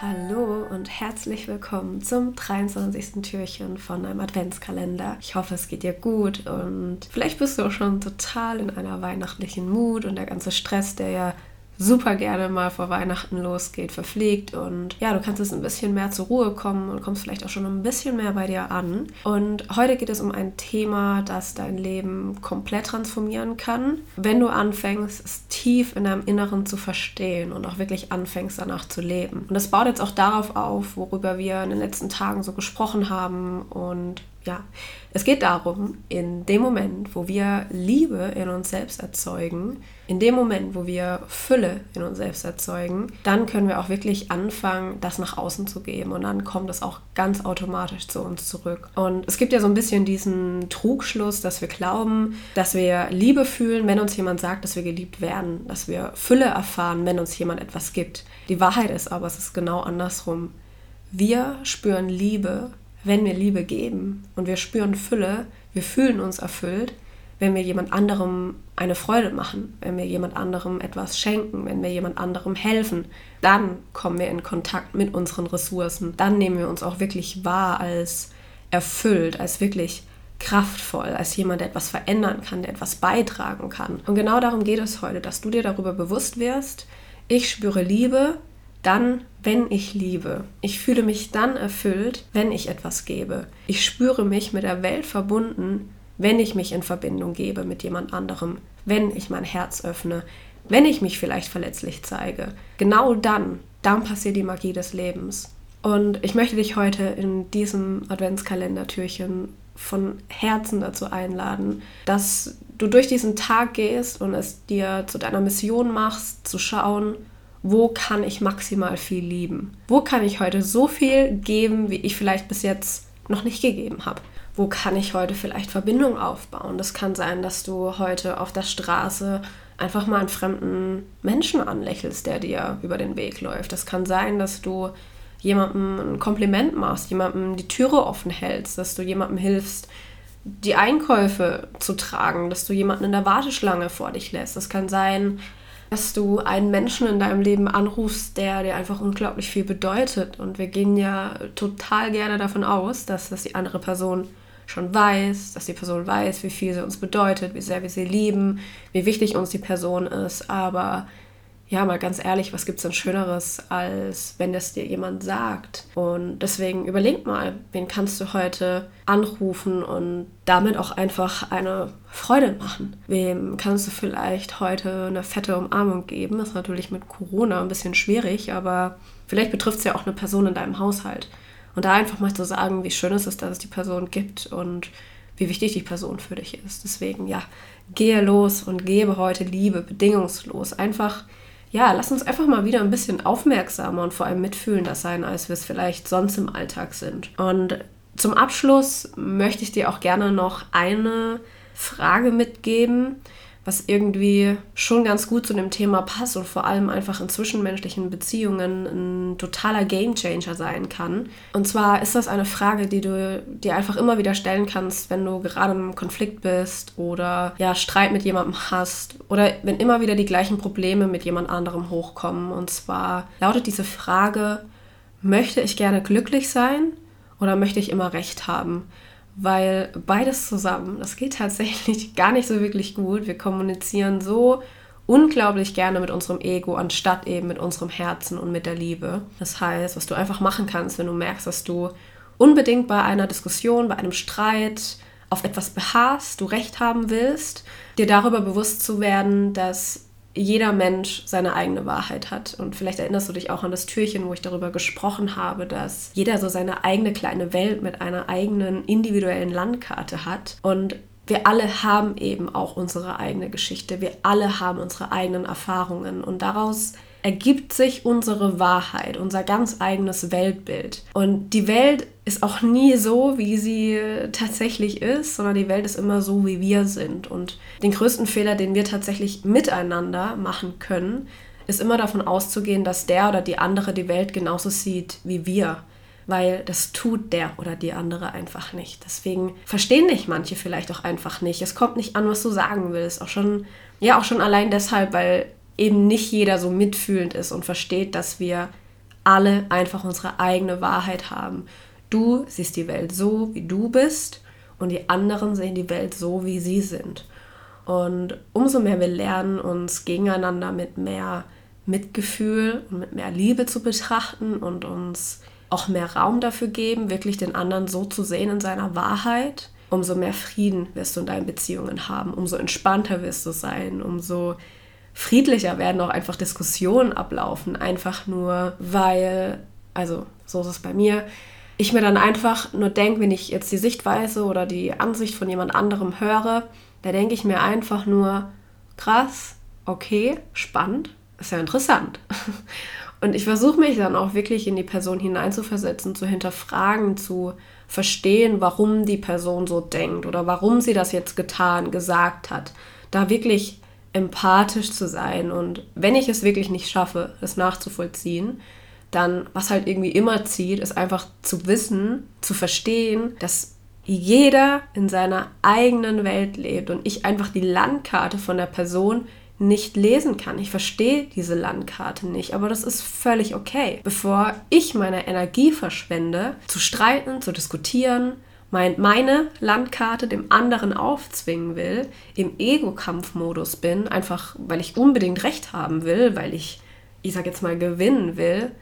Hallo und herzlich willkommen zum 23. Türchen von einem Adventskalender. Ich hoffe, es geht dir gut und vielleicht bist du auch schon total in einer weihnachtlichen Mut und der ganze Stress, der ja super gerne mal vor Weihnachten losgeht, verfliegt und ja, du kannst jetzt ein bisschen mehr zur Ruhe kommen und kommst vielleicht auch schon ein bisschen mehr bei dir an. Und heute geht es um ein Thema, das dein Leben komplett transformieren kann, wenn du anfängst, es tief in deinem Inneren zu verstehen und auch wirklich anfängst danach zu leben. Und das baut jetzt auch darauf auf, worüber wir in den letzten Tagen so gesprochen haben und ja, es geht darum, in dem Moment, wo wir Liebe in uns selbst erzeugen, in dem Moment, wo wir Fülle in uns selbst erzeugen, dann können wir auch wirklich anfangen, das nach außen zu geben. Und dann kommt es auch ganz automatisch zu uns zurück. Und es gibt ja so ein bisschen diesen Trugschluss, dass wir glauben, dass wir Liebe fühlen, wenn uns jemand sagt, dass wir geliebt werden, dass wir Fülle erfahren, wenn uns jemand etwas gibt. Die Wahrheit ist aber, es ist genau andersrum. Wir spüren Liebe, wenn wir Liebe geben und wir spüren Fülle, wir fühlen uns erfüllt, wenn wir jemand anderem eine Freude machen, wenn wir jemand anderem etwas schenken, wenn wir jemand anderem helfen, dann kommen wir in Kontakt mit unseren Ressourcen. Dann nehmen wir uns auch wirklich wahr als erfüllt, als wirklich kraftvoll, als jemand, der etwas verändern kann, der etwas beitragen kann. Und genau darum geht es heute, dass du dir darüber bewusst wirst, ich spüre Liebe, dann, wenn ich liebe. Ich fühle mich dann erfüllt, wenn ich etwas gebe. Ich spüre mich mit der Welt verbunden, wenn ich mich in Verbindung gebe mit jemand anderem, wenn ich mein Herz öffne, wenn ich mich vielleicht verletzlich zeige. Genau dann, dann passiert die Magie des Lebens. Und ich möchte dich heute in diesem Adventskalendertürchen von Herzen dazu einladen, dass du durch diesen Tag gehst und es dir zu deiner Mission machst, zu schauen, wo kann ich maximal viel lieben? Wo kann ich heute so viel geben, wie ich vielleicht bis jetzt noch nicht gegeben habe? wo kann ich heute vielleicht Verbindung aufbauen. Das kann sein, dass du heute auf der Straße einfach mal einen fremden Menschen anlächelst, der dir über den Weg läuft. Das kann sein, dass du jemandem ein Kompliment machst, jemandem die Türe offen hältst, dass du jemandem hilfst, die Einkäufe zu tragen, dass du jemanden in der Warteschlange vor dich lässt. Das kann sein, dass du einen Menschen in deinem Leben anrufst, der dir einfach unglaublich viel bedeutet. Und wir gehen ja total gerne davon aus, dass das die andere Person schon weiß, dass die Person weiß, wie viel sie uns bedeutet, wie sehr wir sie lieben, wie wichtig uns die Person ist. Aber ja, mal ganz ehrlich, was gibt es denn Schöneres, als wenn das dir jemand sagt? Und deswegen überleg mal, wen kannst du heute anrufen und damit auch einfach eine Freude machen? Wem kannst du vielleicht heute eine fette Umarmung geben? Das ist natürlich mit Corona ein bisschen schwierig, aber vielleicht betrifft es ja auch eine Person in deinem Haushalt. Und da einfach mal zu sagen, wie schön es ist, dass es die Person gibt und wie wichtig die Person für dich ist. Deswegen, ja, gehe los und gebe heute Liebe bedingungslos. Einfach, ja, lass uns einfach mal wieder ein bisschen aufmerksamer und vor allem mitfühlender sein, als wir es vielleicht sonst im Alltag sind. Und zum Abschluss möchte ich dir auch gerne noch eine Frage mitgeben, was irgendwie schon ganz gut zu dem Thema passt und vor allem einfach in zwischenmenschlichen Beziehungen ein totaler Gamechanger sein kann. Und zwar ist das eine Frage, die du dir einfach immer wieder stellen kannst, wenn du gerade im Konflikt bist oder ja Streit mit jemandem hast oder wenn immer wieder die gleichen Probleme mit jemand anderem hochkommen. Und zwar lautet diese Frage, möchte ich gerne glücklich sein oder möchte ich immer recht haben? Weil beides zusammen, das geht tatsächlich gar nicht so wirklich gut. Wir kommunizieren so unglaublich gerne mit unserem Ego, anstatt eben mit unserem Herzen und mit der Liebe. Das heißt, was du einfach machen kannst, wenn du merkst, dass du unbedingt bei einer Diskussion, bei einem Streit auf etwas beharrst, du recht haben willst, dir darüber bewusst zu werden, dass jeder Mensch seine eigene Wahrheit hat. Und vielleicht erinnerst du dich auch an das Türchen, wo ich darüber gesprochen habe, dass jeder so seine eigene kleine Welt mit einer eigenen individuellen Landkarte hat. Und wir alle haben eben auch unsere eigene Geschichte. Wir alle haben unsere eigenen Erfahrungen. Und daraus ergibt sich unsere Wahrheit, unser ganz eigenes Weltbild. Und die Welt ist auch nie so, wie sie tatsächlich ist, sondern die Welt ist immer so, wie wir sind. Und den größten Fehler, den wir tatsächlich miteinander machen können, ist immer davon auszugehen, dass der oder die andere die Welt genauso sieht wie wir. Weil das tut der oder die andere einfach nicht. Deswegen verstehen dich manche vielleicht auch einfach nicht. Es kommt nicht an, was du sagen willst. Auch schon, ja, auch schon allein deshalb, weil eben nicht jeder so mitfühlend ist und versteht, dass wir alle einfach unsere eigene Wahrheit haben. Du siehst die Welt so, wie du bist und die anderen sehen die Welt so, wie sie sind. Und umso mehr wir lernen, uns gegeneinander mit mehr Mitgefühl und mit mehr Liebe zu betrachten und uns auch mehr Raum dafür geben, wirklich den anderen so zu sehen in seiner Wahrheit, umso mehr Frieden wirst du in deinen Beziehungen haben, umso entspannter wirst du sein, umso friedlicher werden auch einfach Diskussionen ablaufen, einfach nur weil, also so ist es bei mir, ich mir dann einfach nur denke, wenn ich jetzt die Sichtweise oder die Ansicht von jemand anderem höre, da denke ich mir einfach nur, krass, okay, spannend, ist ja interessant. Und ich versuche mich dann auch wirklich in die Person hineinzuversetzen, zu hinterfragen, zu verstehen, warum die Person so denkt oder warum sie das jetzt getan, gesagt hat. Da wirklich empathisch zu sein. Und wenn ich es wirklich nicht schaffe, es nachzuvollziehen, dann, was halt irgendwie immer zieht, ist einfach zu wissen, zu verstehen, dass jeder in seiner eigenen Welt lebt und ich einfach die Landkarte von der Person nicht lesen kann. Ich verstehe diese Landkarte nicht, aber das ist völlig okay. Bevor ich meine Energie verschwende, zu streiten, zu diskutieren, mein, meine Landkarte dem anderen aufzwingen will, im Ego-Kampfmodus bin, einfach weil ich unbedingt recht haben will, weil ich, ich sag jetzt mal, gewinnen will,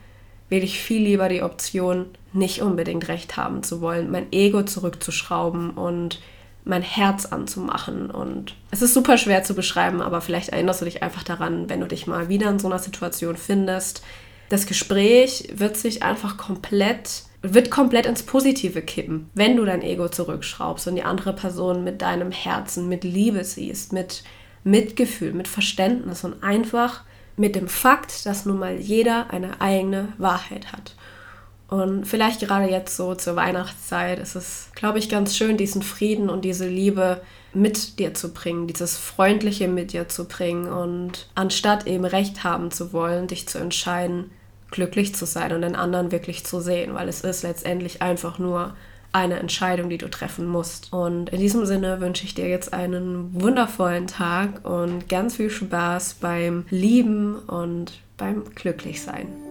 wähle ich viel lieber die Option, nicht unbedingt recht haben zu wollen, mein Ego zurückzuschrauben und mein Herz anzumachen. Und es ist super schwer zu beschreiben, aber vielleicht erinnerst du dich einfach daran, wenn du dich mal wieder in so einer Situation findest. Das Gespräch wird sich einfach komplett, wird komplett ins Positive kippen, wenn du dein Ego zurückschraubst und die andere Person mit deinem Herzen, mit Liebe siehst, mit Mitgefühl, mit Verständnis und einfach mit dem Fakt, dass nun mal jeder eine eigene Wahrheit hat. Und vielleicht gerade jetzt so zur Weihnachtszeit ist es, glaube ich, ganz schön, diesen Frieden und diese Liebe mit dir zu bringen, dieses Freundliche mit dir zu bringen und anstatt eben Recht haben zu wollen, dich zu entscheiden, glücklich zu sein und den anderen wirklich zu sehen, weil es ist letztendlich einfach nur eine Entscheidung, die du treffen musst. Und in diesem Sinne wünsche ich dir jetzt einen wundervollen Tag und ganz viel Spaß beim Lieben und beim Glücklichsein.